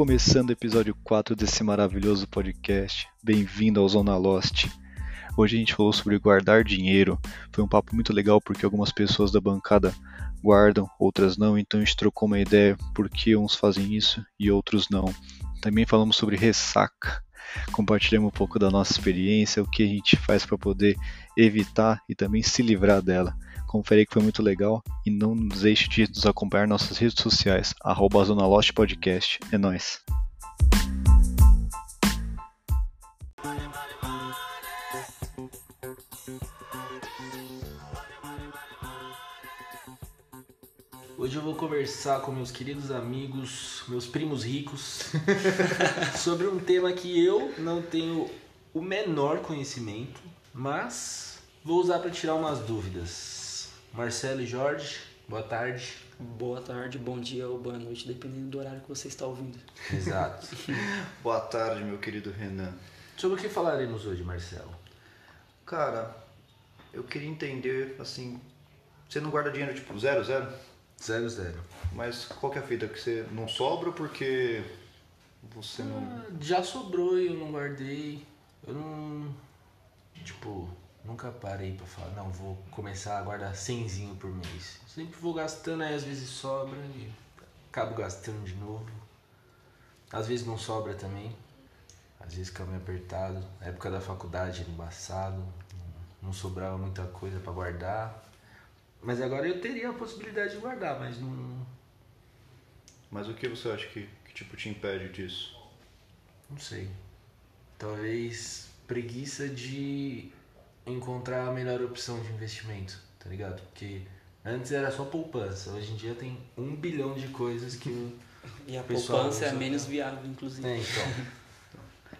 Começando o episódio 4 desse maravilhoso podcast. Bem-vindo ao Zona Lost. Hoje a gente falou sobre guardar dinheiro. Foi um papo muito legal porque algumas pessoas da bancada guardam, outras não, então a gente trocou uma ideia por que uns fazem isso e outros não. Também falamos sobre ressaca. Compartilhamos um pouco da nossa experiência, o que a gente faz para poder evitar e também se livrar dela. Confere que foi muito legal e não deixe de nos acompanhar nossas redes sociais, arroba Zona Lost Podcast. É nóis! Hoje eu vou conversar com meus queridos amigos, meus primos ricos, sobre um tema que eu não tenho o menor conhecimento, mas vou usar para tirar umas dúvidas. Marcelo e Jorge, boa tarde. Boa tarde, bom dia ou boa noite, dependendo do horário que você está ouvindo. Exato. Boa tarde, meu querido Renan. Sobre o que falaremos hoje, Marcelo? Cara, eu queria entender, assim, você não guarda dinheiro tipo zero, zero? Zero, zero. Mas qual que é a fita? Que você não sobra porque você não... Ah, já sobrou e eu não guardei. Eu não... Tipo, Nunca parei pra falar, não, vou começar a guardar 100 por mês. Sempre vou gastando, aí às vezes sobra e acabo gastando de novo. Às vezes não sobra também. Às vezes fica meio apertado. Na época da faculdade era embaçado, não sobrava muita coisa para guardar. Mas agora eu teria a possibilidade de guardar, mas não. Mas o que você acha que, que tipo te impede disso? Não sei. Talvez preguiça de encontrar a melhor opção de investimento, tá ligado? Porque antes era só poupança, hoje em dia tem um bilhão de coisas que E a poupança é a menos viável, inclusive. É, então.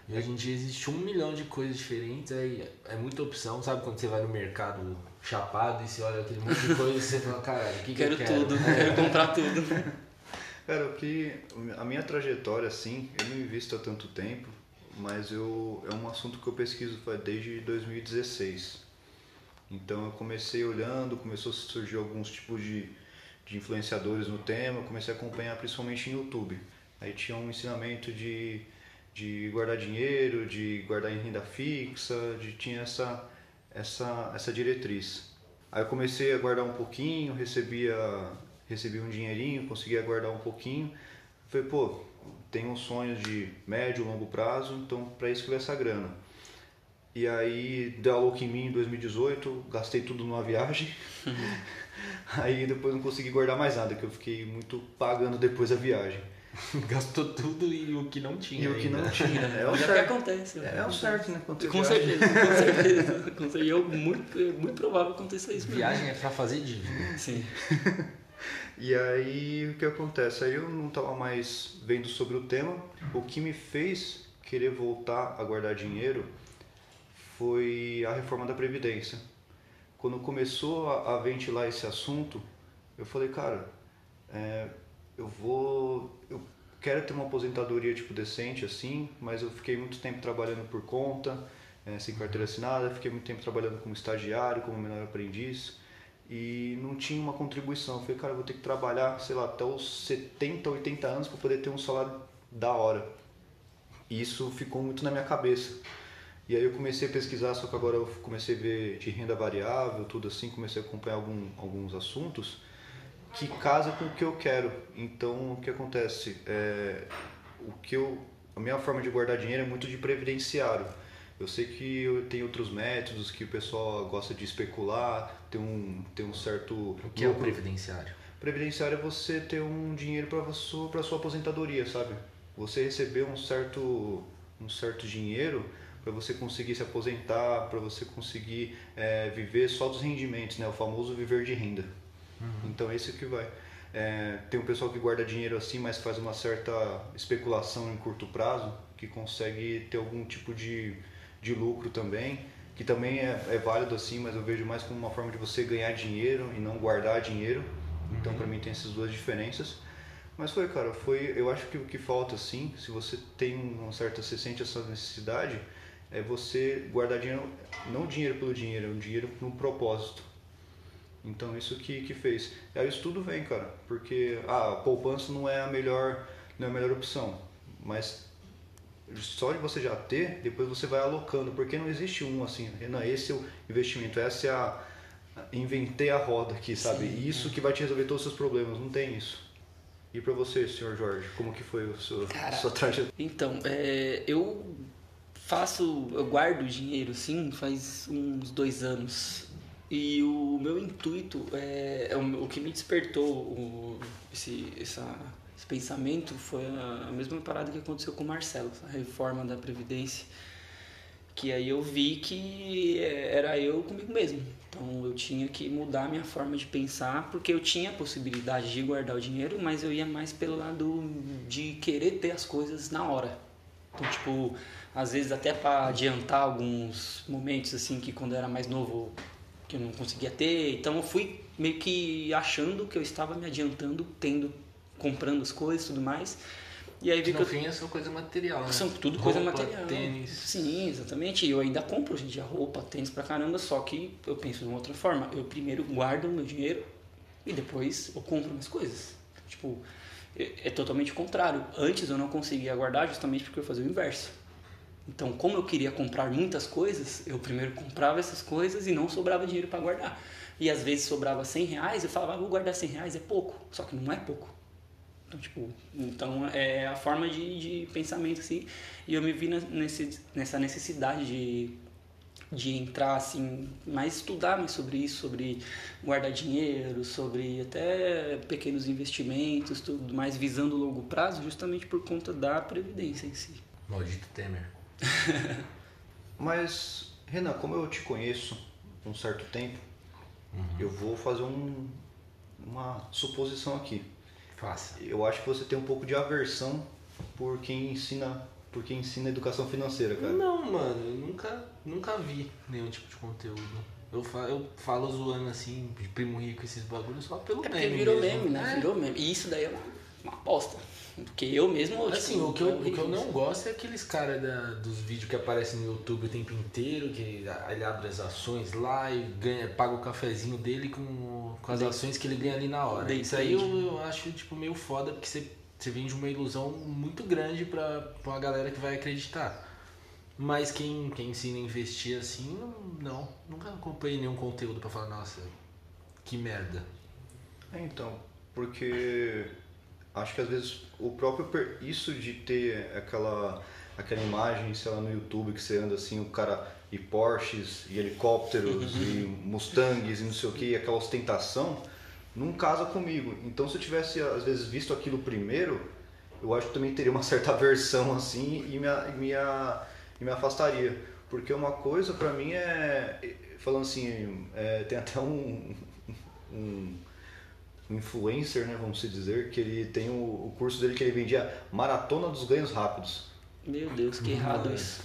E hoje em dia existe um milhão de coisas diferentes, aí é muita opção, sabe quando você vai no mercado chapado e você olha aquele monte de coisa e você fala, cara, o que, quero que eu quero? tudo, quero comprar tudo. Cara, o que a minha trajetória assim, eu não invisto há tanto tempo, mas eu é um assunto que eu pesquiso desde 2016. Então eu comecei olhando, começou a surgir alguns tipos de, de influenciadores no tema, comecei a acompanhar principalmente em YouTube. Aí tinha um ensinamento de, de guardar dinheiro, de guardar em renda fixa, de, tinha essa, essa, essa diretriz. Aí eu comecei a guardar um pouquinho, recebia, recebia um dinheirinho, conseguia guardar um pouquinho. Falei, pô, tenho sonhos de médio, longo prazo, então para isso que vai essa grana. E aí deu a louca em mim em 2018, gastei tudo numa viagem. aí depois não consegui guardar mais nada, que eu fiquei muito pagando depois da viagem. Gastou tudo e o que não tinha. E o que ainda. não tinha. É o Já que certo. acontece. É, é o certo, né? Quando Com certeza, com certeza. Com certeza. Eu, muito, muito provável que aconteça isso. mesmo. Viagem é pra fazer dívida. Sim. E aí o que acontece? Aí eu não estava mais vendo sobre o tema. O que me fez querer voltar a guardar dinheiro foi a reforma da Previdência. Quando começou a, a ventilar esse assunto, eu falei, cara, é, eu vou. Eu quero ter uma aposentadoria tipo decente assim, mas eu fiquei muito tempo trabalhando por conta, é, sem carteira assinada, fiquei muito tempo trabalhando como estagiário, como menor aprendiz e não tinha uma contribuição. Eu falei, cara, eu vou ter que trabalhar, sei lá, até os 70, 80 anos para poder ter um salário da hora. E isso ficou muito na minha cabeça. E aí eu comecei a pesquisar, só que agora eu comecei a ver de renda variável, tudo assim, comecei a acompanhar algum, alguns assuntos que casa com o que eu quero. Então, o que acontece? É, o que eu, a minha forma de guardar dinheiro é muito de previdenciário. Eu sei que tenho outros métodos que o pessoal gosta de especular, tem um, tem um certo. O que é o previdenciário? Previdenciário é você ter um dinheiro para sua, pra sua aposentadoria, sabe? Você receber um certo, um certo dinheiro para você conseguir se aposentar, para você conseguir é, viver só dos rendimentos, né? O famoso viver de renda. Então esse que vai. É, tem um pessoal que guarda dinheiro assim, mas faz uma certa especulação em curto prazo, que consegue ter algum tipo de, de lucro também, que também é, é válido assim, mas eu vejo mais como uma forma de você ganhar dinheiro e não guardar dinheiro. Então para mim tem essas duas diferenças. Mas foi, cara, foi, eu acho que o que falta assim, se você tem uma certa, você sente essa necessidade, é você guardar dinheiro, não dinheiro pelo dinheiro, é um dinheiro no propósito. Então isso que, que fez. Aí isso tudo vem, cara, porque ah, a poupança não é a melhor, não é a melhor opção. mas só de você já ter, depois você vai alocando, porque não existe um assim, Renan, esse é o investimento, essa é a inventei a roda aqui, sabe? Sim, isso é. que vai te resolver todos os seus problemas, não tem isso. E para você, senhor Jorge, como que foi o seu, Cara, sua trajetória? Então, é, eu faço, eu guardo dinheiro, sim, faz uns dois anos. E o meu intuito, é, é o, o que me despertou o, esse, essa, esse pensamento foi a, mesma parada que aconteceu com o Marcelo, a reforma da Previdência. Que aí eu vi que é, era eu comigo mesmo. Então eu tinha que mudar minha forma de pensar, porque eu tinha a possibilidade de guardar o dinheiro, mas eu ia mais pelo lado de querer ter as coisas na hora. Então, tipo, às vezes até para adiantar alguns momentos assim que quando eu era mais novo que eu não conseguia ter. Então eu fui meio que achando que eu estava me adiantando, tendo, comprando as coisas e tudo mais. E aí vi Que no eu fim é só coisa material, né? são tudo coisa Roupa, material. tênis. Sim, exatamente. E eu ainda compro hoje em dia roupa, tênis pra caramba, só que eu penso de uma outra forma. Eu primeiro guardo o meu dinheiro e depois eu compro minhas coisas. Tipo, é, é totalmente o contrário. Antes eu não conseguia guardar justamente porque eu fazia o inverso. Então, como eu queria comprar muitas coisas, eu primeiro comprava essas coisas e não sobrava dinheiro para guardar. E às vezes sobrava 100 reais, eu falava, ah, vou guardar 100 reais, é pouco. Só que não é pouco. Então, tipo, então é a forma de, de pensamento, assim. E eu me vi nesse, nessa necessidade de, de entrar, assim, mais estudar mais sobre isso, sobre guardar dinheiro, sobre até pequenos investimentos, tudo mais, visando o longo prazo, justamente por conta da previdência em si. Maldito Temer. Mas, Renan, como eu te conheço há um certo tempo, eu vou fazer um- uma suposição aqui. Faça. Eu acho que você tem um pouco de aversão por quem ensina, por quem ensina educação financeira, cara. Não, mano, eu nunca, nunca vi nenhum tipo de conteúdo. Eu falo, eu falo zoando assim, de primo rico, esses bagulhos, só pelo É porque meme. virou mesmo. meme, né? É. Virou meme. E isso daí é uma, uma aposta. Porque eu mesmo. Assim, tipo, o que, eu, o que eu não gosto é aqueles caras da- dos vídeos que aparecem no YouTube o tempo inteiro, que ele abre as ações lá e ganha, paga o cafezinho dele com, com as Day- ações que ele ganha ali na hora. Day Isso aí eu, eu acho tipo, meio foda, porque você, você vende uma ilusão muito grande pra, pra uma galera que vai acreditar. Mas quem, quem ensina a investir assim, não, não nunca acompanhei nenhum conteúdo pra falar, nossa, que merda. É, então, porque acho que às vezes o próprio isso de ter aquela aquela imagem, sei lá, no YouTube que você anda assim, o cara e Porsches e helicópteros e Mustangs e não sei o que, e aquela ostentação, não casa comigo. Então se eu tivesse às vezes visto aquilo primeiro, eu acho que também teria uma certa aversão assim e me, me, me afastaria. Porque uma coisa pra mim é, falando assim, é, tem até um um influencer, né, vamos se dizer, que ele tem o, o curso dele que ele vendia Maratona dos Ganhos Rápidos. Meu Deus, que errado Mano, isso.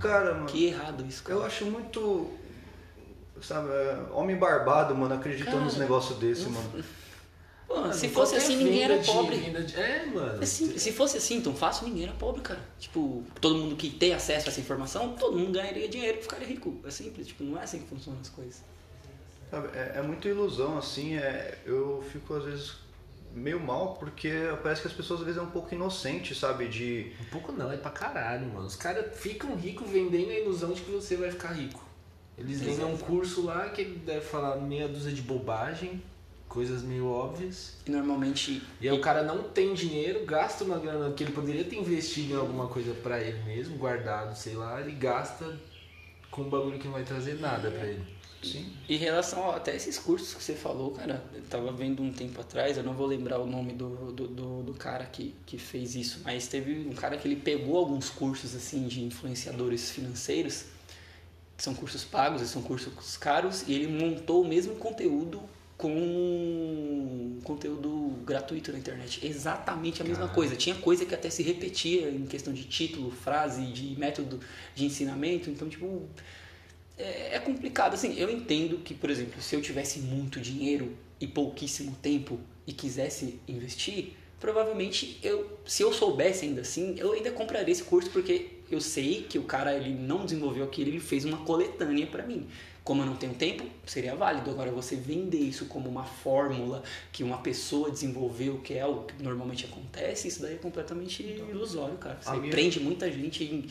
Cara, mano, Que errado isso, cara. eu acho muito, sabe, é, homem barbado, mano, acreditando Cara, nos negócios desse, mano. Pô, Mano, se fosse assim, ninguém era pobre. de- É, mano. Assim, se fosse assim tão fácil, ninguém era pobre, cara. Tipo, todo mundo que tem acesso a essa informação, todo mundo ganharia dinheiro e ficaria rico. É simples, tipo, não é assim que funcionam as coisas. Sabe, é, é muita ilusão, assim, é, eu fico às vezes meio mal, porque parece que as pessoas às vezes é um pouco inocentes, sabe, de... Um pouco não, é pra caralho, mano. Os caras ficam ricos vendendo a ilusão de que você vai ficar rico. Eles vendem um curso lá que ele deve falar meia dúzia de bobagem, coisas meio óbvias. E normalmente. E aí o cara não tem dinheiro, gasta uma grana que ele poderia ter investido em alguma coisa pra ele mesmo, guardado, sei lá, ele gasta com um bagulho que não vai trazer nada pra ele. Sim. Em relação a, até esses cursos que você falou, cara, eu tava vendo um tempo atrás, eu não vou lembrar o nome do, do, do, do cara que, que fez isso, mas teve um cara que ele pegou alguns cursos assim de influenciadores financeiros, que são cursos pagos, são cursos caros, e ele montou o mesmo conteúdo com conteúdo gratuito na internet. Exatamente a mesma Caralho. coisa. Tinha coisa que até se repetia em questão de título, frase, de método de ensinamento. Então, tipo, é, é complicado. Assim, eu entendo que, por exemplo, se eu tivesse muito dinheiro e pouquíssimo tempo e quisesse investir, provavelmente eu, se eu soubesse ainda assim, eu ainda compraria esse curso porque eu sei que o cara ele não desenvolveu aquilo, ele fez uma coletânea para mim. Como eu não tenho tempo, seria válido. Agora, você vender isso como uma fórmula que uma pessoa desenvolveu, que é o que normalmente acontece, isso daí é completamente ilusório, cara. Você prende muita gente em-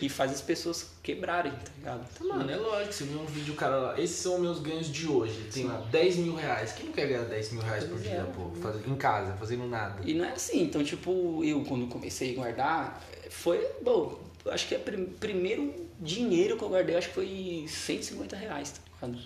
e faz as pessoas quebrarem, tá ligado? Então, mano, é lógico, você viu um vídeo, cara, lá, esses são meus ganhos de hoje. Tem lá 10 mil reais. Quem não quer ganhar 10 mil reais por Pois dia, é. pô? Faz- em casa, fazendo nada. E não é assim, então, tipo, eu quando comecei a guardar, foi, bom, acho que é o primeiro dinheiro que eu guardei, acho que foi 150 reais, tá ligado?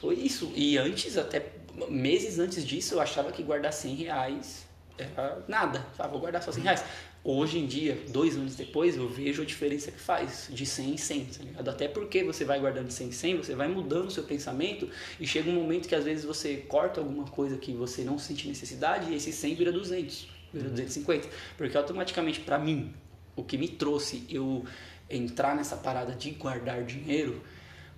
Foi isso. E antes, até meses antes disso, eu achava que guardar 100 reais era nada. Ah, vou guardar só 100 reais. Hoje em dia, dois anos depois, eu vejo a diferença que faz de 100 em 100, tá ligado? Até porque você vai guardando de 100 em 100, você vai mudando o seu pensamento e chega um momento que às vezes você corta alguma coisa que você não sente necessidade e esse 100 vira 200, vira 250. Porque automaticamente, pra mim, o que me trouxe eu entrar nessa parada de guardar dinheiro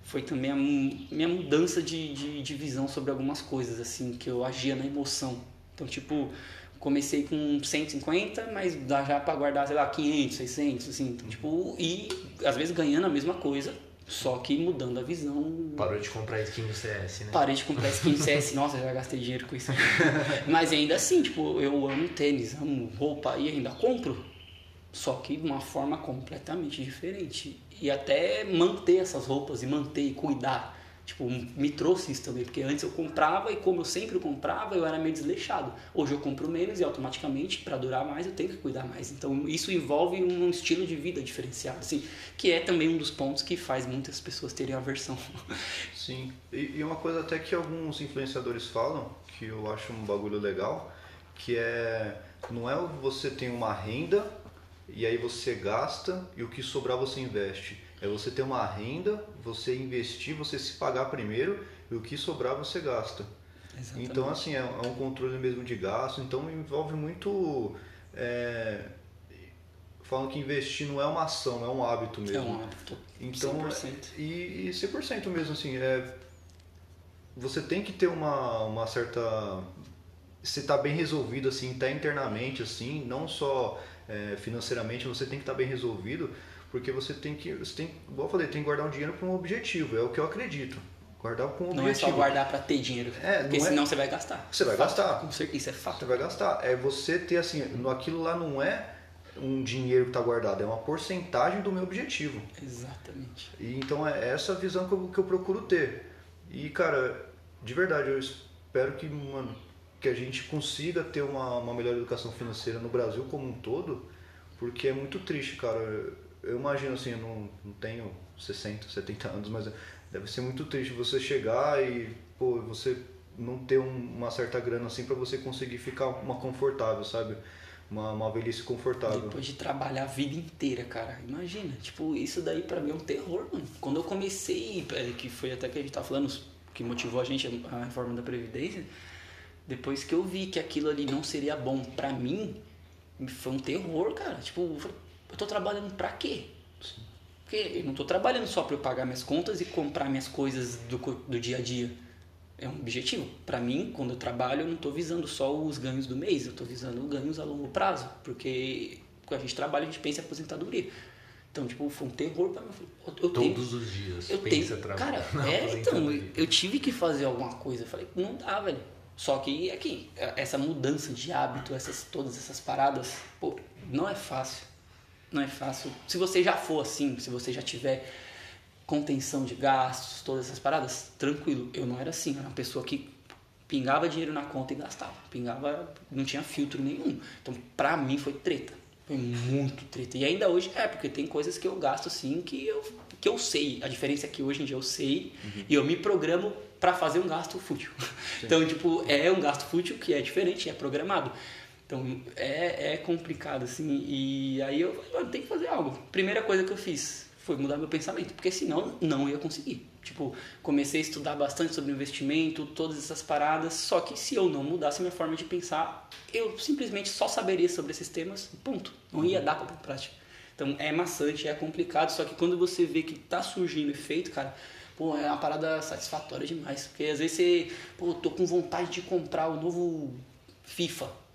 foi também a minha mudança de, de, de visão sobre algumas coisas, assim, que eu agia na emoção. Então, tipo, comecei com 150, mas dá já pra guardar, sei lá, 500, 600, assim. Então, tipo, e às vezes ganhando a mesma coisa, só que mudando a visão. Parou de comprar skin do CS, né? Parei de comprar skin CS, nossa, já gastei dinheiro com isso. Mas ainda assim, tipo, eu amo tênis, amo roupa e ainda compro. Só que de uma forma completamente diferente. E até manter essas roupas e manter e cuidar. Tipo, me trouxe isso também, porque antes eu comprava e como eu sempre comprava, eu era meio desleixado. Hoje eu compro menos e automaticamente, para durar mais, eu tenho que cuidar mais. Então isso envolve um estilo de vida diferenciado, assim, que é também um dos pontos que faz muitas pessoas terem aversão. Sim, e, e uma coisa até que alguns influenciadores falam, que eu acho um bagulho legal, que é não é você tem uma renda e aí você gasta e o que sobrar você investe. É você ter uma renda, você investir, você se pagar primeiro e o que sobrar você gasta. Exatamente. Então, assim, é, é um controle mesmo de gasto, então envolve muito. É, falam que investir não é uma ação, é um hábito mesmo. É um hábito. Então, 100%. E, e 100% mesmo, assim, é, você tem que ter uma, uma certa... Você tá bem resolvido, assim, tá internamente, assim, não só é, financeiramente, você tem que estar bem resolvido, porque você tem que, você tem, igual eu falei, tem que guardar um dinheiro para um objetivo, é o que eu acredito. Guardar com um Não é objetivo. só guardar pra ter dinheiro. É, porque não é- senão você vai gastar. Você vai Fato. gastar. Com certeza, isso é fato. Você vai gastar. É você ter, assim, no- aquilo lá não é um dinheiro que tá guardado, é uma porcentagem do meu objetivo. Exatamente. E então é essa visão que eu, que eu procuro ter. E cara, de verdade, eu espero que, mano, que a gente consiga ter uma, uma melhor educação financeira no Brasil como um todo, porque é muito triste, cara. Eu, imagino assim, eu não, não tenho 60, 70 anos, mas deve ser muito triste você chegar e, pô, você não ter um- uma certa grana assim para você conseguir ficar uma confortável, sabe? Uma, uma velhice confortável. Depois de trabalhar a vida inteira, cara. Imagina, tipo, isso daí pra mim é um terror, mano. Quando eu comecei, é, que foi até que a gente tá falando, que motivou a gente a reforma da Previdência, depois que eu vi que aquilo ali não seria bom pra mim, foi um terror, cara. Tipo, eu tô trabalhando pra quê? Porque eu não tô trabalhando só pra eu pagar minhas contas e comprar minhas coisas do, do dia a dia. É um objetivo. Pra mim, quando eu trabalho, eu não tô visando só os ganhos do mês, eu tô visando ganhos a longo prazo. Porque quando a gente trabalha, a gente pensa em aposentadoria. Então, tipo, foi um terror pra mim. Eu eu- eu tenho- Todos os dias. eu pensa tenho. Cara, é, então, eu tive que fazer alguma coisa. Eu falei, não dá, velho. Só que aqui, essa mudança de hábito, essas, todas essas paradas, pô, não é fácil. Não é fácil. Se você já for assim, se você já tiver contenção de gastos, todas essas paradas, tranquilo. Eu não era assim, eu era uma pessoa que pingava dinheiro na conta e gastava. Pingava, não tinha filtro nenhum. Então, pra mim foi treta. Foi muito treta. E ainda hoje é, porque tem coisas que eu gasto assim que eu, que eu sei. A diferença é que hoje em dia eu sei e eu me programo pra fazer um gasto fútil. Então, tipo, é um gasto fútil que é diferente, é programado. Então, é, é complicado, assim. E aí eu falei, mano, tem que fazer algo. Primeira coisa que eu fiz foi mudar meu pensamento, porque senão não ia conseguir. Tipo, comecei a estudar bastante sobre investimento, todas essas paradas, só que se eu não mudasse minha forma de pensar, eu simplesmente só saberia sobre esses temas, ponto. Não ia dar em prática. Então é maçante, é complicado, só que quando você vê que tá surgindo efeito, cara, pô, é uma parada satisfatória demais. Porque às vezes você, pô, tô com vontade de comprar o novo FIFA.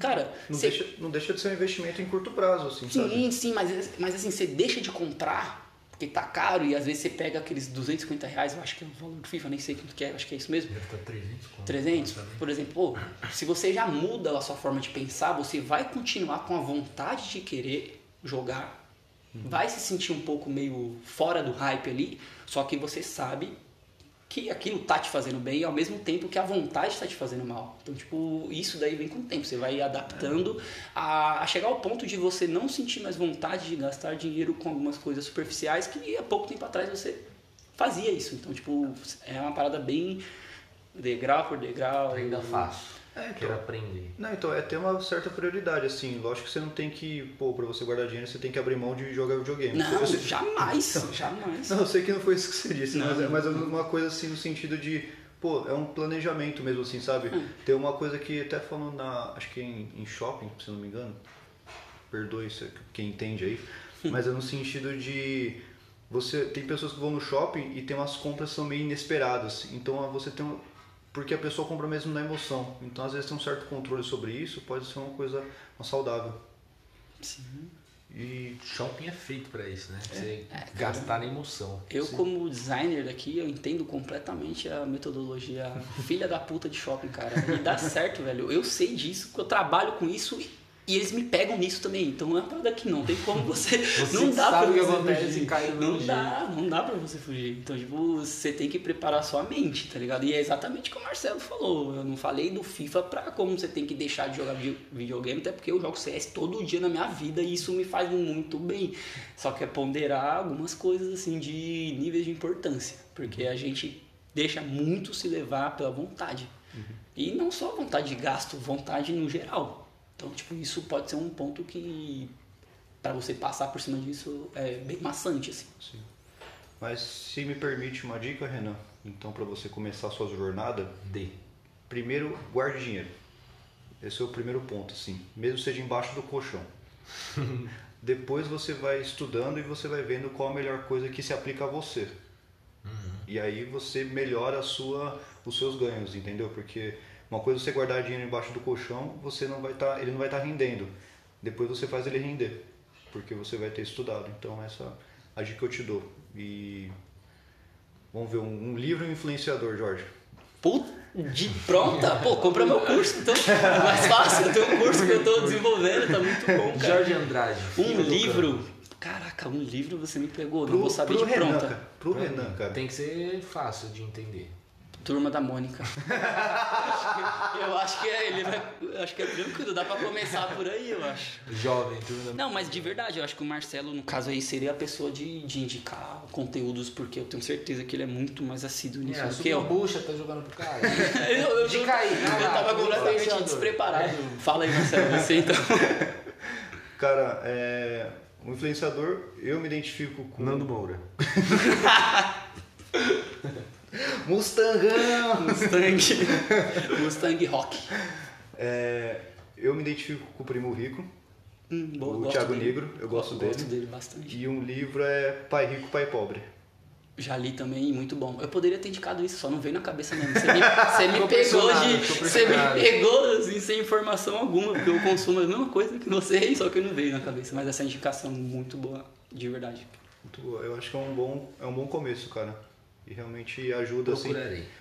Cara, Não, deixa, não deixa de ser um investimento em curto prazo, assim, sabe? Sim, sim, mas, mas assim, você deixa de comprar porque tá caro e às vezes você pega aqueles 250 reais, eu acho que é o valor do FIFA, nem sei quanto que é, acho que é isso mesmo. Deve estar 300 conto. 300, Também. por exemplo, pô, se você já muda a sua forma de pensar, você vai continuar com a vontade de querer jogar, vai se sentir um pouco meio fora do hype ali, só que você sabe que aquilo tá te fazendo bem ao mesmo tempo que a vontade tá te fazendo mal. Então, tipo, isso daí vem com o tempo. Você vai adaptando a, a chegar ao ponto de você não sentir mais vontade de gastar dinheiro com algumas coisas superficiais que há pouco tempo atrás você fazia isso. Então, tipo, é uma parada bem degrau por degrau. Ainda faço. É, então. Quero aprender. Não, então é ter uma certa prioridade, assim. Lógico que você não tem que, pô, pra você guardar dinheiro, você tem que abrir mão de jogar videogame. Não, sei- jamais, jamais. Não, eu sei que não foi isso que você disse, Não. mas, é, mas uma coisa assim no sentido de, pô, é um planejamento mesmo assim, sabe? Hum. Tem uma coisa que até falando na, acho que em, em shopping, se eu não me engano, perdoe se- quem entende aí, Hum. mas é no sentido de você tem pessoas que vão no shopping e tem umas compras que são meio inesperadas, então você tem um, porque a pessoa compra mesmo na emoção, então às vezes tem um certo controle sobre isso, pode ser uma coisa uma saudável. Sim. E Shopping é feito pra isso, né? Pra você gastar na emoção. Eu, como designer daqui, eu entendo completamente a metodologia filha da puta de shopping, cara. E dá certo, velho. Eu sei disso, porque eu trabalho com isso e, eles me pegam nisso também. Então é uma parada que não tem como você. Você não dá sabe pra você fugir. cai Não mesmo dá, não dá pra você fugir. Então, tipo, você tem que preparar sua mente, tá ligado? E é exatamente o que o Marcelo falou. Eu não falei do FIFA pra como você tem que deixar de jogar vi- videogame, até porque eu jogo CS todo dia na minha vida e isso me faz muito bem. Só que é ponderar algumas coisas assim de níveis de importância, porque a gente deixa muito se levar pela vontade. E não só vontade de gasto, vontade no geral. Então, tipo, isso pode ser um ponto que para você passar por cima disso é bem maçante assim. Sim. Mas se me permite uma dica, Renan, então para você começar a sua jornada, D. primeiro guarde dinheiro. Esse é o primeiro ponto, assim, mesmo seja embaixo do colchão. Depois você vai estudando e você vai vendo qual a melhor coisa que se aplica a você. E aí você melhora a sua, os seus ganhos, entendeu? Porque uma coisa é você guardar dinheiro embaixo do colchão, você não vai estar, ele não vai estar rendendo. Depois você faz ele render, porque você vai ter estudado. Então essa é a dica que eu te dou. E vamos ver um, um livro e um influenciador, Jorge. Puta, de pronta? Pô, compra meu curso então. É mais fácil. Eu tenho um curso que eu tô desenvolvendo, tá muito bom, cara. Jorge Andrade. Um livro. Caraca, um livro você me pegou, não Pro, vou saber pro de Renan, pronta. cara. Pro Pra Renan, cara. Tem que ser fácil de entender. Turma da Mônica. eu acho que é, ele vai, eu acho que é tranquilo, dá pra começar por aí, eu acho. Jovem, turma da... Não, mas de verdade, eu acho que o Marcelo, no caso aí, seria a pessoa de, de indicar conteúdos, porque eu tenho certeza que ele é muito mais assíduo nisso É, do que eu. bucha, tá jogando pro cara. Eu, eu, aí, vai eu lá, tava completamente despreparado. Fala aí, Marcelo, você então. Cara, é, um influenciador, eu me identifico com. Nando Moura. Mustangão! Mustang. Mustang Rock. É, eu me identifico com o Primo Rico, Hum, boa, o gosto Thiago dele. Negro, eu gosto dele. Gosto dele bastante. E um livro é Pai Rico, Pai Pobre. Já li também, muito bom. Eu poderia ter indicado isso, só não veio na cabeça mesmo. Você me, você me pegou de. Você me pegou assim, sem informação alguma, porque eu consumo a mesma coisa que você, só que não veio na cabeça. Mas essa indicação é muito boa, de verdade. Muito boa. Eu acho que é um bom, é um bom começo, cara. E realmente ajuda, assim.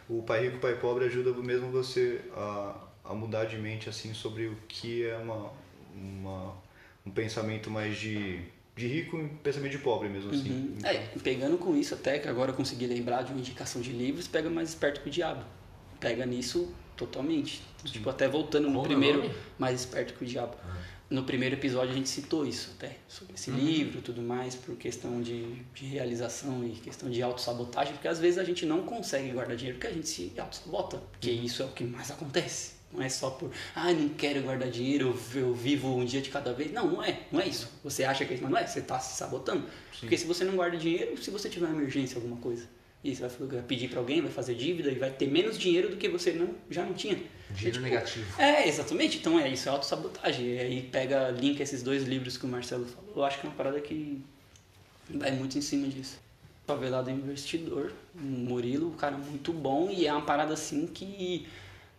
O Pai Rico, Pai Pobre ajuda mesmo você a, a mudar de mente, assim, sobre o que é uma, uma, um pensamento mais de, de rico e um pensamento de pobre mesmo, assim. Uhum. Então, É, pegando com isso até, que agora eu consegui lembrar de uma indicação de livros, pega mais esperto que o diabo. Pega nisso totalmente. Tipo, até voltando no Como é primeiro, nome? mais esperto que o diabo. No primeiro episódio a gente citou isso até, sobre esse livro e tudo mais, por questão de, de realização e questão de autossabotagem, porque às vezes a gente não consegue guardar dinheiro porque a gente se autossabota, porque isso é o que mais acontece. Não é só por, ah, não quero guardar dinheiro, eu, vivo um dia de cada vez. Não, não é, não é isso. Você acha que é isso, mas não é, você está se sabotando. Porque se você não guarda dinheiro, se você tiver uma emergência, alguma coisa, e você vai pedir para alguém, vai fazer dívida e vai ter menos dinheiro do que você não, já não tinha. Dinheiro É, tipo, negativo. é, exatamente. Então é isso, é autossabotagem. E aí pega, linka esses dois livros que o Marcelo falou. Eu acho que é uma parada que vai muito em cima disso. Favelado Investidor, o Murilo, um cara muito bom e é uma parada assim que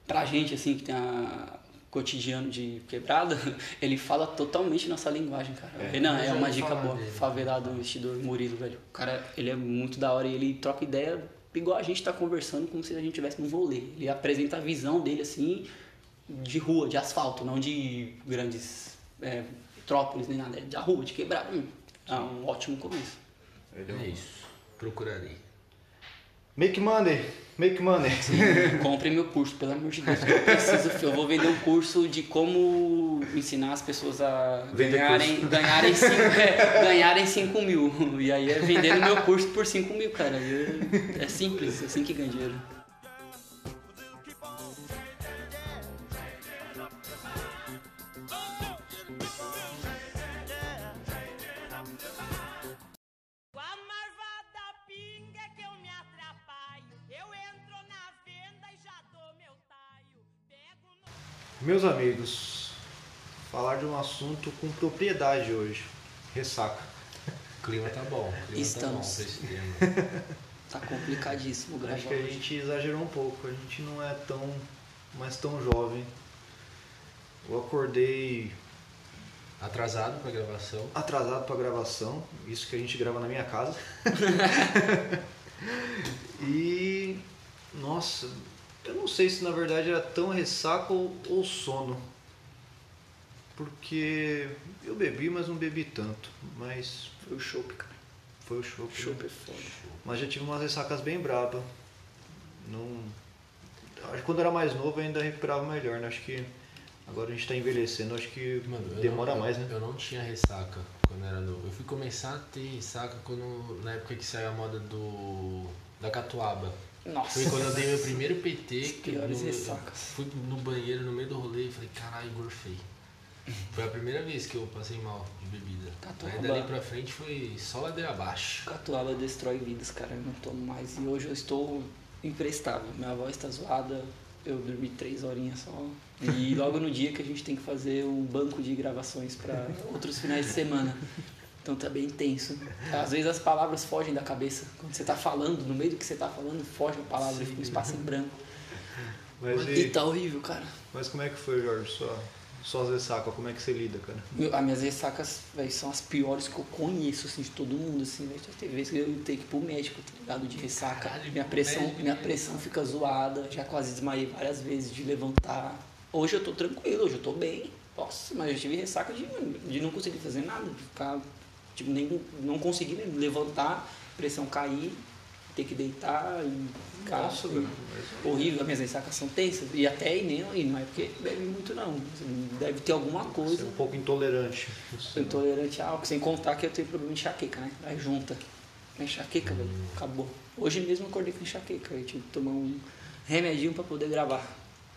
pra gente assim que tem a cotidiano de quebrada, ele fala totalmente nossa linguagem, cara. É. Renan, é uma dica boa. dele. Favelado investidor Murilo, velho. O cara, ele é muito da hora e ele troca ideia igual a gente tá conversando, como se a gente estivesse num rolê. Ele apresenta a visão dele, assim, de rua, de asfalto, não de grandes é, metrópoles nem nada. É da rua, de quebrada. Hum, É um ótimo começo. É É isso. Procurarei. Make money, make money. Compre meu curso, pelo amor de Deus. Eu preciso, eu vou vender um curso de como ensinar as pessoas a Vender ganharem, ganharem, cinco, é, ganharem 5 mil. E aí é vendendo meu curso por 5 mil, cara. É, é simples, é assim que ganha dinheiro. Meus amigos, falar de um assunto com propriedade hoje. Ressaca. O clima tá bom. O clima Estamos. tá bom pra esse tema. Tá complicadíssimo gravar. Acho que a gente exagerou um pouco. A gente não é tão, mais tão jovem. Eu acordei Atrasado pra gravação. atrasado pra gravação, isso que a gente grava na minha casa. e nossa, eu não sei se na verdade era tão ressaca ou, ou sono. Porque eu bebi, mas não bebi tanto. Mas Foi o chopp, cara. foi o chopp. né? Chopp é foda. Mas já tive umas ressacas bem braba. Não. Acho que quando era mais novo eu ainda recuperava melhor, né? Acho que agora a gente tá envelhecendo, acho que Mano, demora não, mais, eu, né? Eu não tinha ressaca quando era novo. Eu fui começar a ter ressaca quando, na época que saiu a moda do da catuaba. Nossa. Foi quando eu dei meu primeiro PT. As que ressacas. Fui no banheiro no meio do rolê e falei, caralho, gorfei. Foi a primeira vez que eu passei mal de bebida. Catuaba. Aí dali pra frente foi só ladeira abaixo. Catuaba destrói vidas, cara. Eu não tomo mais. E hoje eu estou imprestável. Minha voz está zoada. Eu dormi três horinhas só. E logo no dia que a gente tem que fazer um banco de gravações para outros finais de semana. Então tá bem intenso. Às vezes as palavras fogem da cabeça. Quando você tá falando, no meio do que você tá falando, foge a palavra, fica um espaço em branco. Mas, E e, tá horrível, cara. mas como é que foi, Jorge? Sua, suas ressacas, como é que você lida, cara? Meu, as minhas ressacas, velho, são as piores que eu conheço, assim, de todo mundo, assim, velho. Já teve vezes que eu tenho que ir pro médico, tá ligado? De ressaca. Caralho, minha pressão, médico, minha né? pressão fica zoada, já quase desmaiei várias vezes de levantar. Hoje eu tô tranquilo, hoje eu tô bem. Nossa, mas eu tive ressaca de, de não conseguir fazer nada, de ficar, tipo, nem, não conseguir mesmo levantar, pressão cair, ter que deitar e ficar Nossa, assim, mas- horrível. As minhas ressacas são tensas. E até e nem, e não é porque bebe muito, não. Assim, Deve ter alguma Você coisa. é um pouco intolerante. Sou intolerante a álcool, sem contar que eu tenho problema de enxaqueca, né? Aí junta. A enxaqueca, velho, acabou. Hoje mesmo eu acordei com enxaqueca, eu tive que tomar um remedinho pra poder gravar.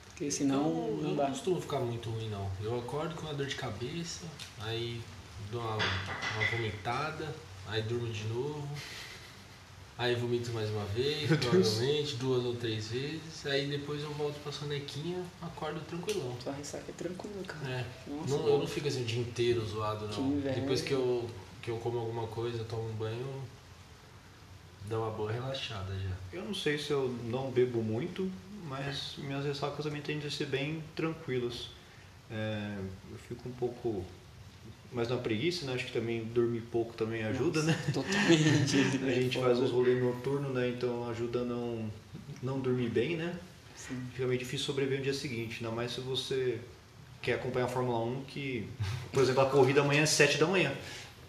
Porque senão eu, eu não não dá. costumo ficar muito ruim, não. Eu acordo com uma dor de cabeça, aí dou uma, uma vomitada, aí durmo de novo, aí vomito mais uma vez, provavelmente, duas ou três vezes, aí depois eu volto pra sonequinha, acordo tranquilão. Sua ressaca é tranquila, cara. É, Nossa, não, eu não fico assim o dia inteiro zoado, Que não. inveja. Depois que eu, que eu como alguma coisa, tomo um banho, dá uma boa relaxada já. Eu não sei se eu não bebo muito, mas minhas ressacas também tendem a ser bem tranquilas. É, eu fico um pouco mais na preguiça, né? Acho que também dormir pouco também ajuda, né? Totalmente. A gente É faz os rolês noturnos, né? Então ajuda a não, não dormir bem, né? Sim. Fica meio difícil sobreviver no dia seguinte, ainda mais se você quer acompanhar a Fórmula 1, que, por exemplo, a corrida amanhã é 7 da manhã.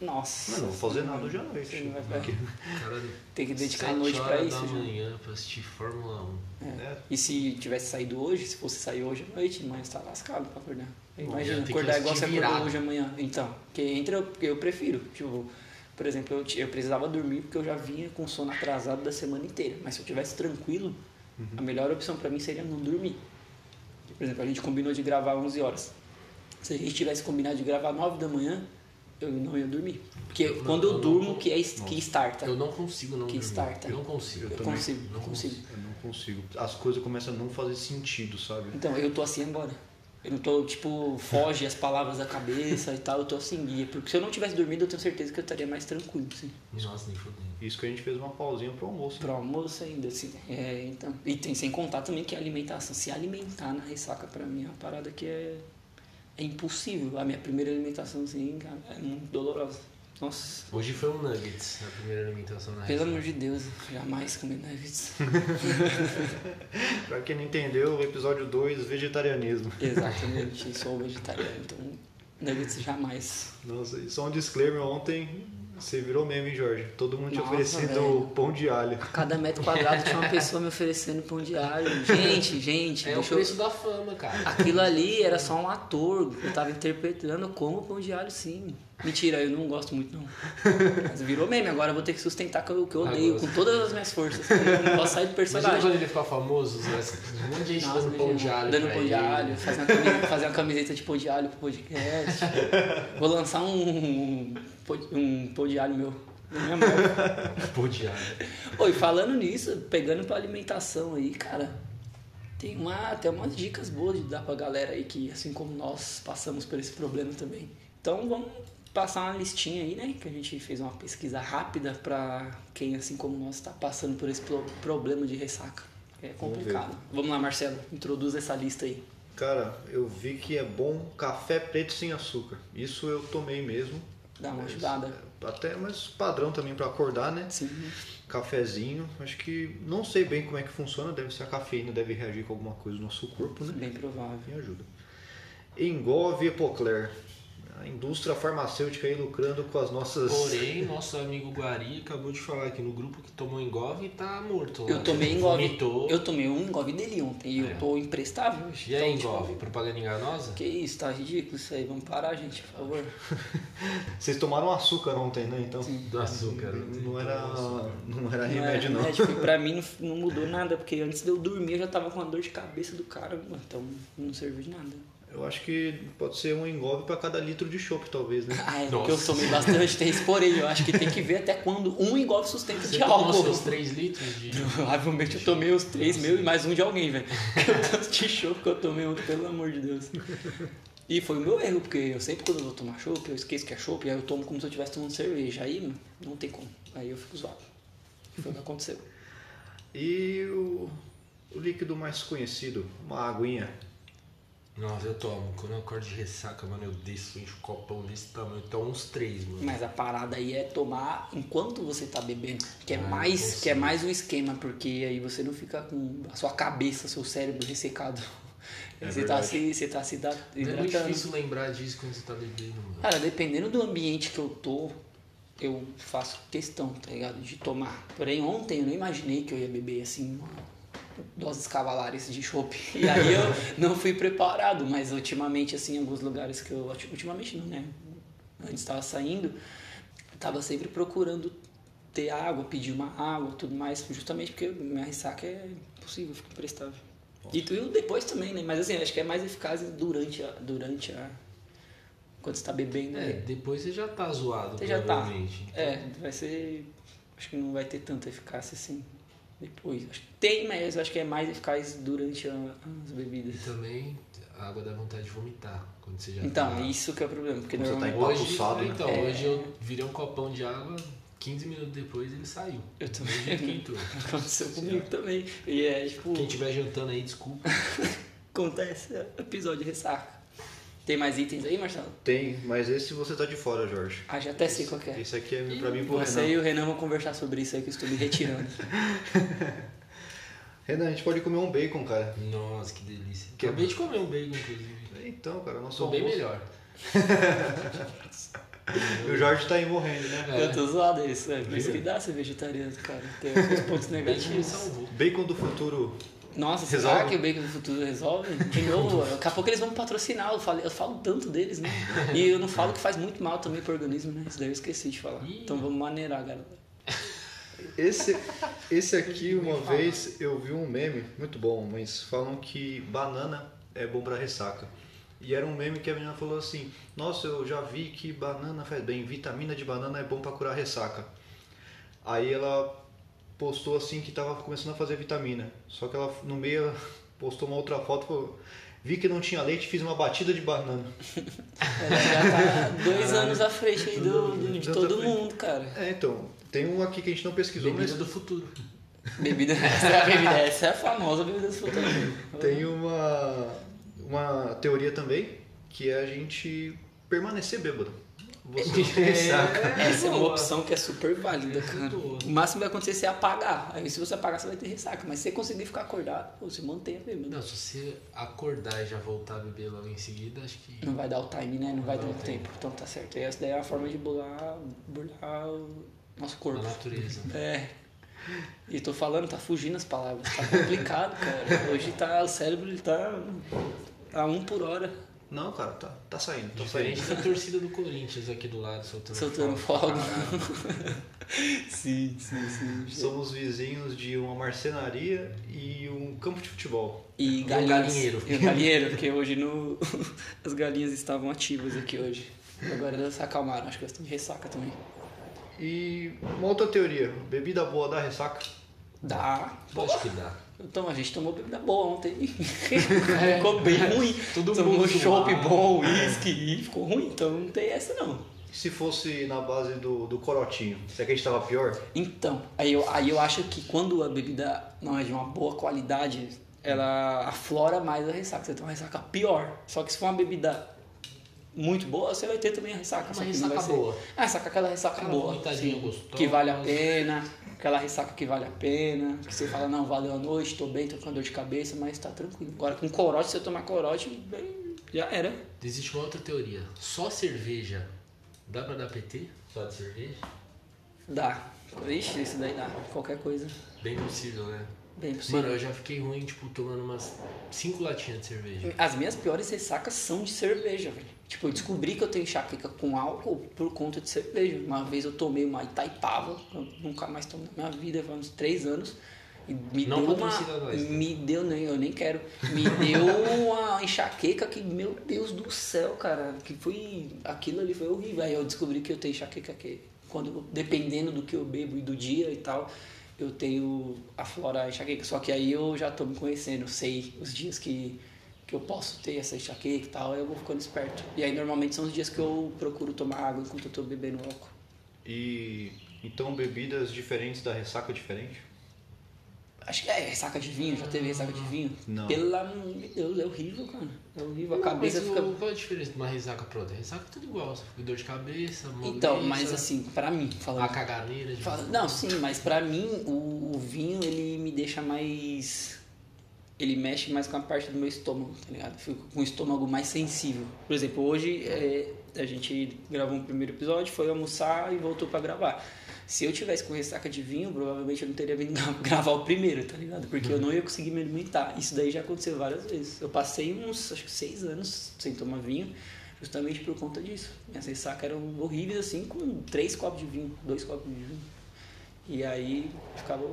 Nossa. Mano, não vou fazer nada hoje à noite. Você não vai Porque- Cara, Tem que dedicar a noite pra isso, da já. manhã pra assistir Fórmula 1. É, E se tivesse saído hoje, se fosse sair hoje à noite, amanhã você tá lascado pra acordar. Imagina, acordar igual você acordou hoje amanhã. Então, que entra, porque eu prefiro. Tipo, por exemplo, eu, eu precisava dormir porque eu já vinha com sono atrasado da semana inteira. Mas se eu tivesse tranquilo, a melhor opção pra mim seria não dormir. Por exemplo, a gente combinou de gravar 11 horas. Se a gente tivesse combinado de gravar 9 da manhã, eu não ia dormir. Porque Eu não- quando eu, eu não- durmo, que, é, es- que starta. Eu não consigo não Que dormir. starta. Eu não consigo. Eu também. consigo, Não consigo. eu não consigo. As coisas começam a não fazer sentido, sabe? Então, eu tô assim agora. Eu não tô, tipo, foge as palavras da cabeça e tal, eu tô assim, guia. Porque se eu não tivesse dormido, eu tenho certeza que eu estaria mais tranquilo, assim. Nossa, nem fodendo. Isso que a gente fez uma pausinha pro almoço. Pro almoço ainda, assim. É, então. E tem sem contar também que a alimentação, se alimentar na ressaca pra mim é uma parada que é, é impossível. A minha primeira alimentação, assim, cara, é muito dolorosa. Nossa, Hoje foi um nuggets, a primeira alimentação na pelo amor de Deus, jamais comer nuggets. Pra quem não entendeu, o episódio 2, vegetarianismo. Exatamente, sou vegetariano, então nuggets jamais. Nossa, e só um disclaimer, ontem você virou meme, hein, Jorge? Todo mundo te Nossa, oferecendo velho. pão de alho. Cada metro quadrado tinha uma pessoa me oferecendo pão de alho. Gente, gente, É o eu- preço da fama, cara. Aquilo ali era só um ator, eu tava interpretando como pão de alho, sim. Mentira, eu não gosto muito, não. Mas virou meme, agora eu vou ter que sustentar o que eu odeio com todas as minhas forças. Eu não posso sair do Imagina personagem. quando ele ficar famoso, né? um monte de gente Nossa, dando pão de imagina, alho. Dando pão de alho, fazer uma, camiseta, fazer uma camiseta de pão de alho pro podcast. Vou lançar um, um, um pão de alho meu. na minha marca. Pão de alho. Oi, falando nisso, pegando pra alimentação aí, cara, tem uma, até umas dicas boas de dar pra galera aí que, assim como nós, passamos por esse problema também. Então vamos passar uma listinha aí, né? Que a gente fez uma pesquisa rápida pra quem, assim como nós, tá passando por esse pro- problema de ressaca. É complicado. Vamos, lá, Marcelo, introduz essa lista aí. Cara, eu vi que é bom café preto sem açúcar. Isso eu tomei mesmo. Dá uma ajudada. Até, mas padrão também pra acordar, né? Sim. Cafezinho. Acho que não sei bem como é que funciona. Deve ser a cafeína, deve reagir com alguma coisa no nosso corpo, né? Bem provável. Me ajuda. Engove Epocler. A indústria farmacêutica aí lucrando com as nossas. Porém, nosso amigo Guari acabou de falar aqui no grupo que tomou engove e tá morto. lá. Eu tomei engove. Vomitou. Eu tomei um engove dele ontem e É. eu tô imprestável hoje. E aí, Então, tipo, engove? Propaganda enganosa? Que isso, tá ridículo isso aí. Vamos parar, gente, por favor. Vocês tomaram açúcar ontem, né? Então. Do açúcar. Não era, não era Não remédio, é não. remédio, e pra mim não, não mudou nada, porque antes de eu dormir eu já tava com a dor de cabeça do cara, então não serviu de nada. Eu acho que pode ser um engove pra cada litro de chopp, talvez, né? Ah, é, Nossa. porque eu tomei bastante, tem esse porém, eu acho que tem que ver até quando um engove sustenta Você de tomou álcool. seus 3 litros de... Provavelmente eu tomei os três meus e mais um de alguém, velho. O tanto de chopp que eu tomei ontem, pelo amor de Deus. E foi o meu erro, porque eu sempre quando eu vou tomar chopp, eu esqueço que é chopp, aí eu tomo como se eu estivesse tomando cerveja. Aí mano, não tem como. Aí eu fico zoado. Foi o que aconteceu. E o, o líquido mais conhecido, uma aguinha. Nossa, eu tomo. Quando eu acordo de ressaca, mano, eu desço, encho um copão desse tamanho. Eu tomo uns 3, mano. Mas a parada aí é tomar enquanto você tá bebendo. Que é, Ah, mais, que é mais o esquema, porque aí você não fica com a sua cabeça, seu cérebro ressecado. É você, tá se, você tá se hidra- Não é muito hidratando. difícil lembrar disso quando você tá bebendo, mano. Cara, dependendo do ambiente que eu tô, eu faço questão, tá ligado? De tomar. Porém, ontem eu não imaginei que eu ia beber assim, doses cavalares de chopp. E aí eu não fui preparado, mas ultimamente, assim, em alguns lugares que eu. Ultimamente não, né? Antes estava saindo, eu tava sempre procurando ter água, pedir uma água tudo mais, justamente porque minha ressaca é impossível, fica imprestável. E tu depois também, né? Mas assim, acho que é mais eficaz durante a. Durante a quando você tá bebendo. É, né? depois você já tá zoado, Você já tá. É, vai ser. Acho que não vai ter tanta eficácia assim depois. Acho que tem, mas acho que é mais eficaz durante a- as E bebidas. também a água dá vontade de vomitar quando você já Então, tá... isso que é o problema. Porque você tá normalmente. Hoje, empapuçado, né? então, É. hoje eu virei um copão de água, 15 minutos depois ele saiu. Eu também. Aconteceu comigo também. E é tipo. Quem estiver jantando aí, desculpa. Acontece é episódio de ressaca. Tem mais itens aí, Marcelo? Tem, mas esse você tá de fora, Jorge. Ah, já até sei qual que é. Esse aqui é pra mim e pro Você Renan. e o Renan vão conversar sobre isso aí que eu estou me retirando. Renan, a gente pode comer um bacon, cara. Nossa, que delícia. Que- Acabei de comer um bacon, inclusive. Então, cara, nosso Sou bem almoço- melhor. E o Jorge tá aí morrendo, né? É. Eu tô zoado isso, é por isso que dá ser vegetariano, cara. Tem os pontos negativos. Bacon do futuro. Nossa, será Resolve? que o Bacon do Futuro resolve? De novo, daqui a pouco eles vão me patrocinar, eu falo, eu falo tanto deles, né? E eu não falo que faz muito mal também pro organismo, né? Isso daí eu esqueci de falar. Ih. Então vamos maneirar, galera. Esse, esse aqui, uma vez, eu vi um meme, muito bom, mas falam que banana é bom pra ressaca. E era um meme que a menina falou assim, nossa, eu já vi que banana faz bem, vitamina de banana é bom pra curar ressaca. Aí ela postou assim que tava começando a fazer vitamina. Só que ela no meio ela postou uma outra foto e falou, vi que não tinha leite, fiz uma batida de banana. Ela já tá dois anos à frente aí do, do- de todo mundo, cara. É, então, tem um aqui que a gente não pesquisou, Bebida mas do futuro. Bebida, essa é a bebida, essa é a famosa bebida do futuro. tem uma, uma teoria também, que é a gente permanecer bêbado. Você não tem ressaca. Essa é uma opção que é super válida, é cara. boa. O máximo que vai acontecer é você apagar. Aí se você apagar, você vai ter ressaca. Mas se você conseguir ficar acordado, pô, você mantém a bebida. Não, se você acordar e já voltar a beber logo em seguida, acho que. Não vai dar o time, né? Não vai dar Não o tem. tempo. Então tá certo. E essa daí é a forma de burlar, burlar o nosso A corpo. natureza. É. E tô falando, tá fugindo as palavras. Tá complicado, cara. Hoje tá, o cérebro ele tá a um por hora, Não, cara, tá, tá saindo, tá Diferente saindo. da torcida do Corinthians aqui do lado, soltando, soltando fogo. fogo. sim, sim, sim. Somos vizinhos de uma marcenaria e um campo de futebol. E um galinheiro. E galinheiro, porque hoje no... as galinhas estavam ativas aqui hoje. Agora elas se acalmaram, acho que elas estão de ressaca também. E uma outra teoria, bebida boa dá ressaca? Dá. Acho que dá. Então, a gente tomou bebida boa ontem. ficou bem ruim. Todo Tomou mundo chopp zoado. bom, uísque e ficou ruim. Então não tem essa não. Se fosse na base do, do corotinho, será que a gente tava pior? Então, aí eu, aí eu acho que quando a bebida não é de uma boa qualidade, ela aflora mais a ressaca. Você tem uma ressaca pior. Só que se for uma bebida muito boa, você vai ter também a ressaca. Uma só que não ressaca vai ser- boa. Ah, ressaca, aquela ressaca Aquela boa. vomitadinha gostosa. Que vale a pena. Aquela ressaca que vale a pena. Que você fala, não, valeu a noite, tô bem, tô com dor de cabeça, mas tá tranquilo. Agora com corote, se você tomar corote, bem, já era. Existe uma outra teoria. Só cerveja dá pra dar PT? Só de cerveja? Dá. Ixi, isso daí dá. Qualquer coisa. Bem possível, né? Bem possível. Mano, eu já fiquei ruim, tipo, tomando umas 5 latinhas de cerveja. As minhas piores ressacas são de cerveja, velho. Tipo, eu descobri que eu tenho enxaqueca com álcool por conta de cerveja. Uma vez eu tomei uma Itaipava, eu nunca mais tomo na minha vida, faz uns três anos. E me Não deu uma. nós, tá? Me deu, nem, eu nem quero. Me deu uma enxaqueca que, meu Deus do céu, cara. Que foi. Aquilo ali foi horrível. Aí eu descobri que eu tenho enxaqueca que, quando, dependendo do que eu bebo e do dia e tal, eu tenho a flora enxaqueca. Só que aí eu já tô me conhecendo, sei os dias que, que eu posso ter essa enxaqueca e tal, eu vou ficando esperto. E aí normalmente são os dias que eu procuro tomar água enquanto eu tô bebendo álcool. E então bebidas diferentes da ressaca diferente? Acho que é ressaca de vinho, já teve ressaca de vinho? Não. Pelo amor de Deus, é horrível, cara. É horrível, a cabeça mas fica. qual é a diferença de uma ressaca pra outra? Ressaca é tudo igual. Você fica dor de cabeça, moleza, Então, mas assim, pra mim, falando. A caganeira de Fala- Não, sim, mas pra mim o, o vinho ele me deixa mais. Ele mexe mais com a parte do meu estômago, tá ligado? Fico com o estômago mais sensível. Por exemplo, hoje é, a gente gravou um primeiro episódio, foi almoçar e voltou pra gravar. Se eu tivesse com ressaca de vinho, provavelmente eu não teria vindo gra- gravar o primeiro, tá ligado? Porque eu não ia conseguir me alimentar. Isso daí já aconteceu várias vezes. Eu passei uns, acho que seis anos sem tomar vinho, justamente por conta disso. Minhas ressacas eram horríveis, assim, com três copos de vinho, dois copos de vinho. E aí ficava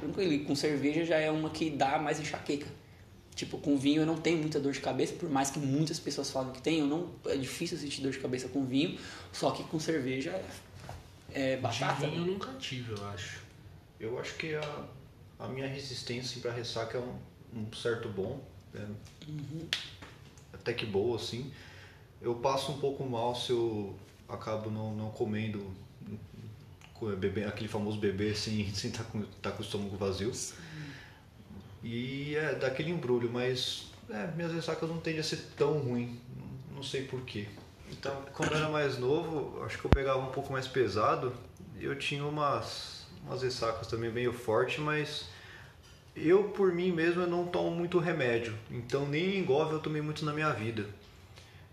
tranquilo. E com cerveja já é uma que dá mais enxaqueca. Tipo, com vinho eu não tenho muita dor de cabeça, por mais que muitas pessoas falam que tem, eu não, é difícil sentir dor de cabeça com vinho, só que com cerveja é, batata. De vinho eu nunca tive, eu acho. Eu acho que a, a minha resistência para ressaca é um, um certo bom, é, até que boa assim. Eu passo um pouco mal se eu acabo não, não comendo com- bebê, aquele famoso bebê sem sem estar com, tá com o estômago vazio. E é daquele embrulho, mas é, minhas ressacas não tendem a ser tão ruim, não, não sei porquê. Então, quando eu era mais novo, acho que eu pegava um pouco mais pesado e eu tinha umas, umas ressacas também meio forte, mas eu por mim mesmo eu não tomo muito remédio, então nem engove eu tomei muito na minha vida.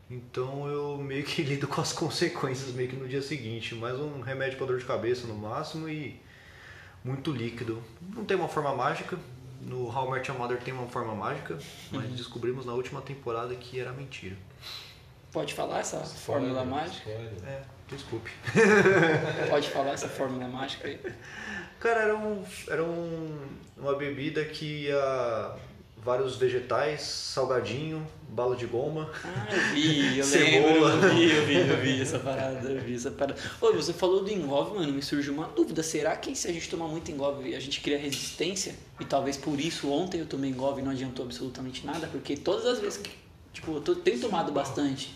Então eu meio que lido com as consequências meio que no dia seguinte, mais um remédio para dor de cabeça no máximo e muito líquido. Não tem uma forma mágica. No How I Met Your Mother tem uma forma mágica, mas descobrimos na última temporada que era mentira. Pode falar essa fórmula mágica? Spoiler. É, desculpe. Pode falar essa fórmula mágica aí? Cara, era, um, era um, uma bebida que ia vários vegetais, salgadinho, bala de goma. Ah, eu vi, eu Cebola. lembro, eu vi, eu vi, eu vi essa parada, eu vi essa parada. Oi, você falou do engove, mano, me surgiu uma dúvida. Será que se a gente tomar muito engove, a gente cria resistência? E talvez por isso ontem eu tomei engove e não adiantou absolutamente nada? Porque todas as vezes que, Tipo, eu tô- tenho tomado bastante.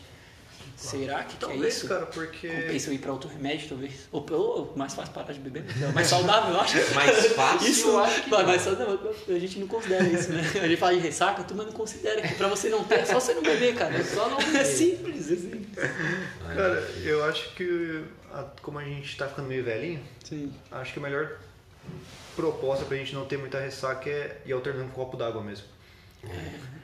Será que, que é Talvez, isso? cara, porque. Compensa eu ir pra outro remédio, talvez? Ou, ou mais fácil parar de beber, né? mais saudável, eu acho. Mais fácil, Isso, eu acho que mas, não. mas saudável, a gente não considera isso, né? A gente fala de ressaca, tu mas não considera que pra você não ter, é só você não beber, cara. É só não É beber. simples, assim. Cara, eu acho que a- como a gente tá ficando meio velhinho, Sim. acho que a melhor proposta pra gente não ter muita ressaca é ir alternando um copo d'água mesmo.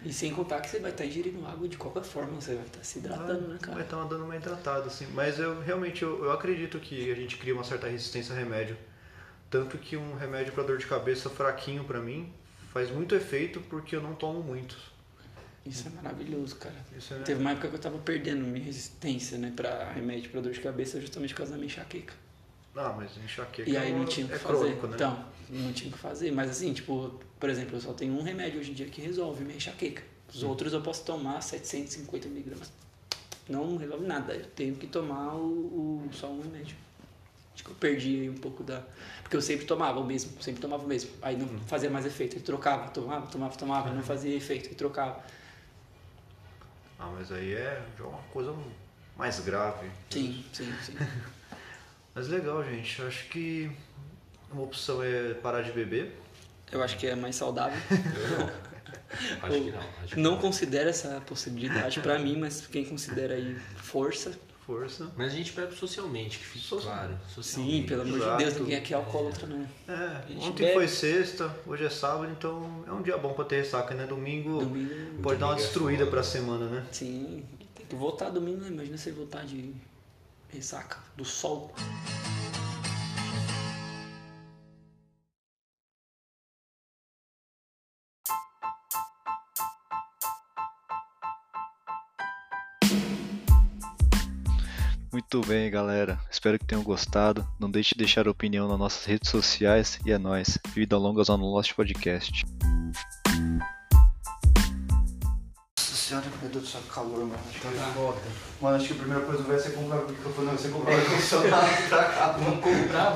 E sem contar que você vai estar ingerindo água de qualquer forma, você vai estar se hidratando, né, Vai cara? estar dando uma hidratada, assim. Mas eu realmente eu, eu acredito que a gente cria uma certa resistência a remédio. Tanto que um remédio para dor de cabeça fraquinho pra mim faz muito efeito porque eu não tomo muito. Isso é maravilhoso, cara. É... Teve uma época que eu tava perdendo minha resistência, né, pra remédio pra dor de cabeça, justamente por causa da minha enxaqueca. Ah, mas enxaqueca E aí é, não tinha o que é fazer. crônico, né? Então, não tinha o que fazer. Mas assim, tipo, por exemplo, eu só tenho um remédio hoje em dia que resolve minha enxaqueca. Os outros eu posso tomar 750 miligramas. Não resolve nada. Eu tenho que tomar o, o- só um remédio. Acho que eu perdi aí um pouco da. Porque eu sempre tomava o mesmo, sempre tomava o mesmo. Aí não fazia mais efeito. Aí trocava, tomava, tomava, tomava, não fazia efeito, aí trocava. Ah, mas aí é já uma coisa mais grave. Sim, sim, sim. Mas legal, gente. Eu acho que uma opção é parar de beber. Eu acho que é mais saudável. Acho que não. Acho que Não considero essa possibilidade pra mim, mas quem considera aí força. Força. Mas a gente bebe socialmente, que fique Social- claro. Sim, Socialmente. pelo amor de. Deus, ninguém aqui é alcoólatra, não. É, ontem bebe. foi sexta, hoje é sábado, então é um dia bom pra ter ressaca, né? Domingo, Domingo, pode dar uma Domingo é destruída foda. pra semana, né? sim, tem que voltar domingo, né? Imagina você voltar de ressaca, do sol. Muito bem, galera. Espero que tenham gostado. Não deixe de deixar opinião nas nossas redes sociais e é nóis. Vida longa ao Lost Podcast. Meu Deus do céu, calor, mano. Acho que, Tá mano, acho que a primeira coisa vai ser comprar o microfone, vai ser comprar o ar-condicionado pra cá. Vamos comprar,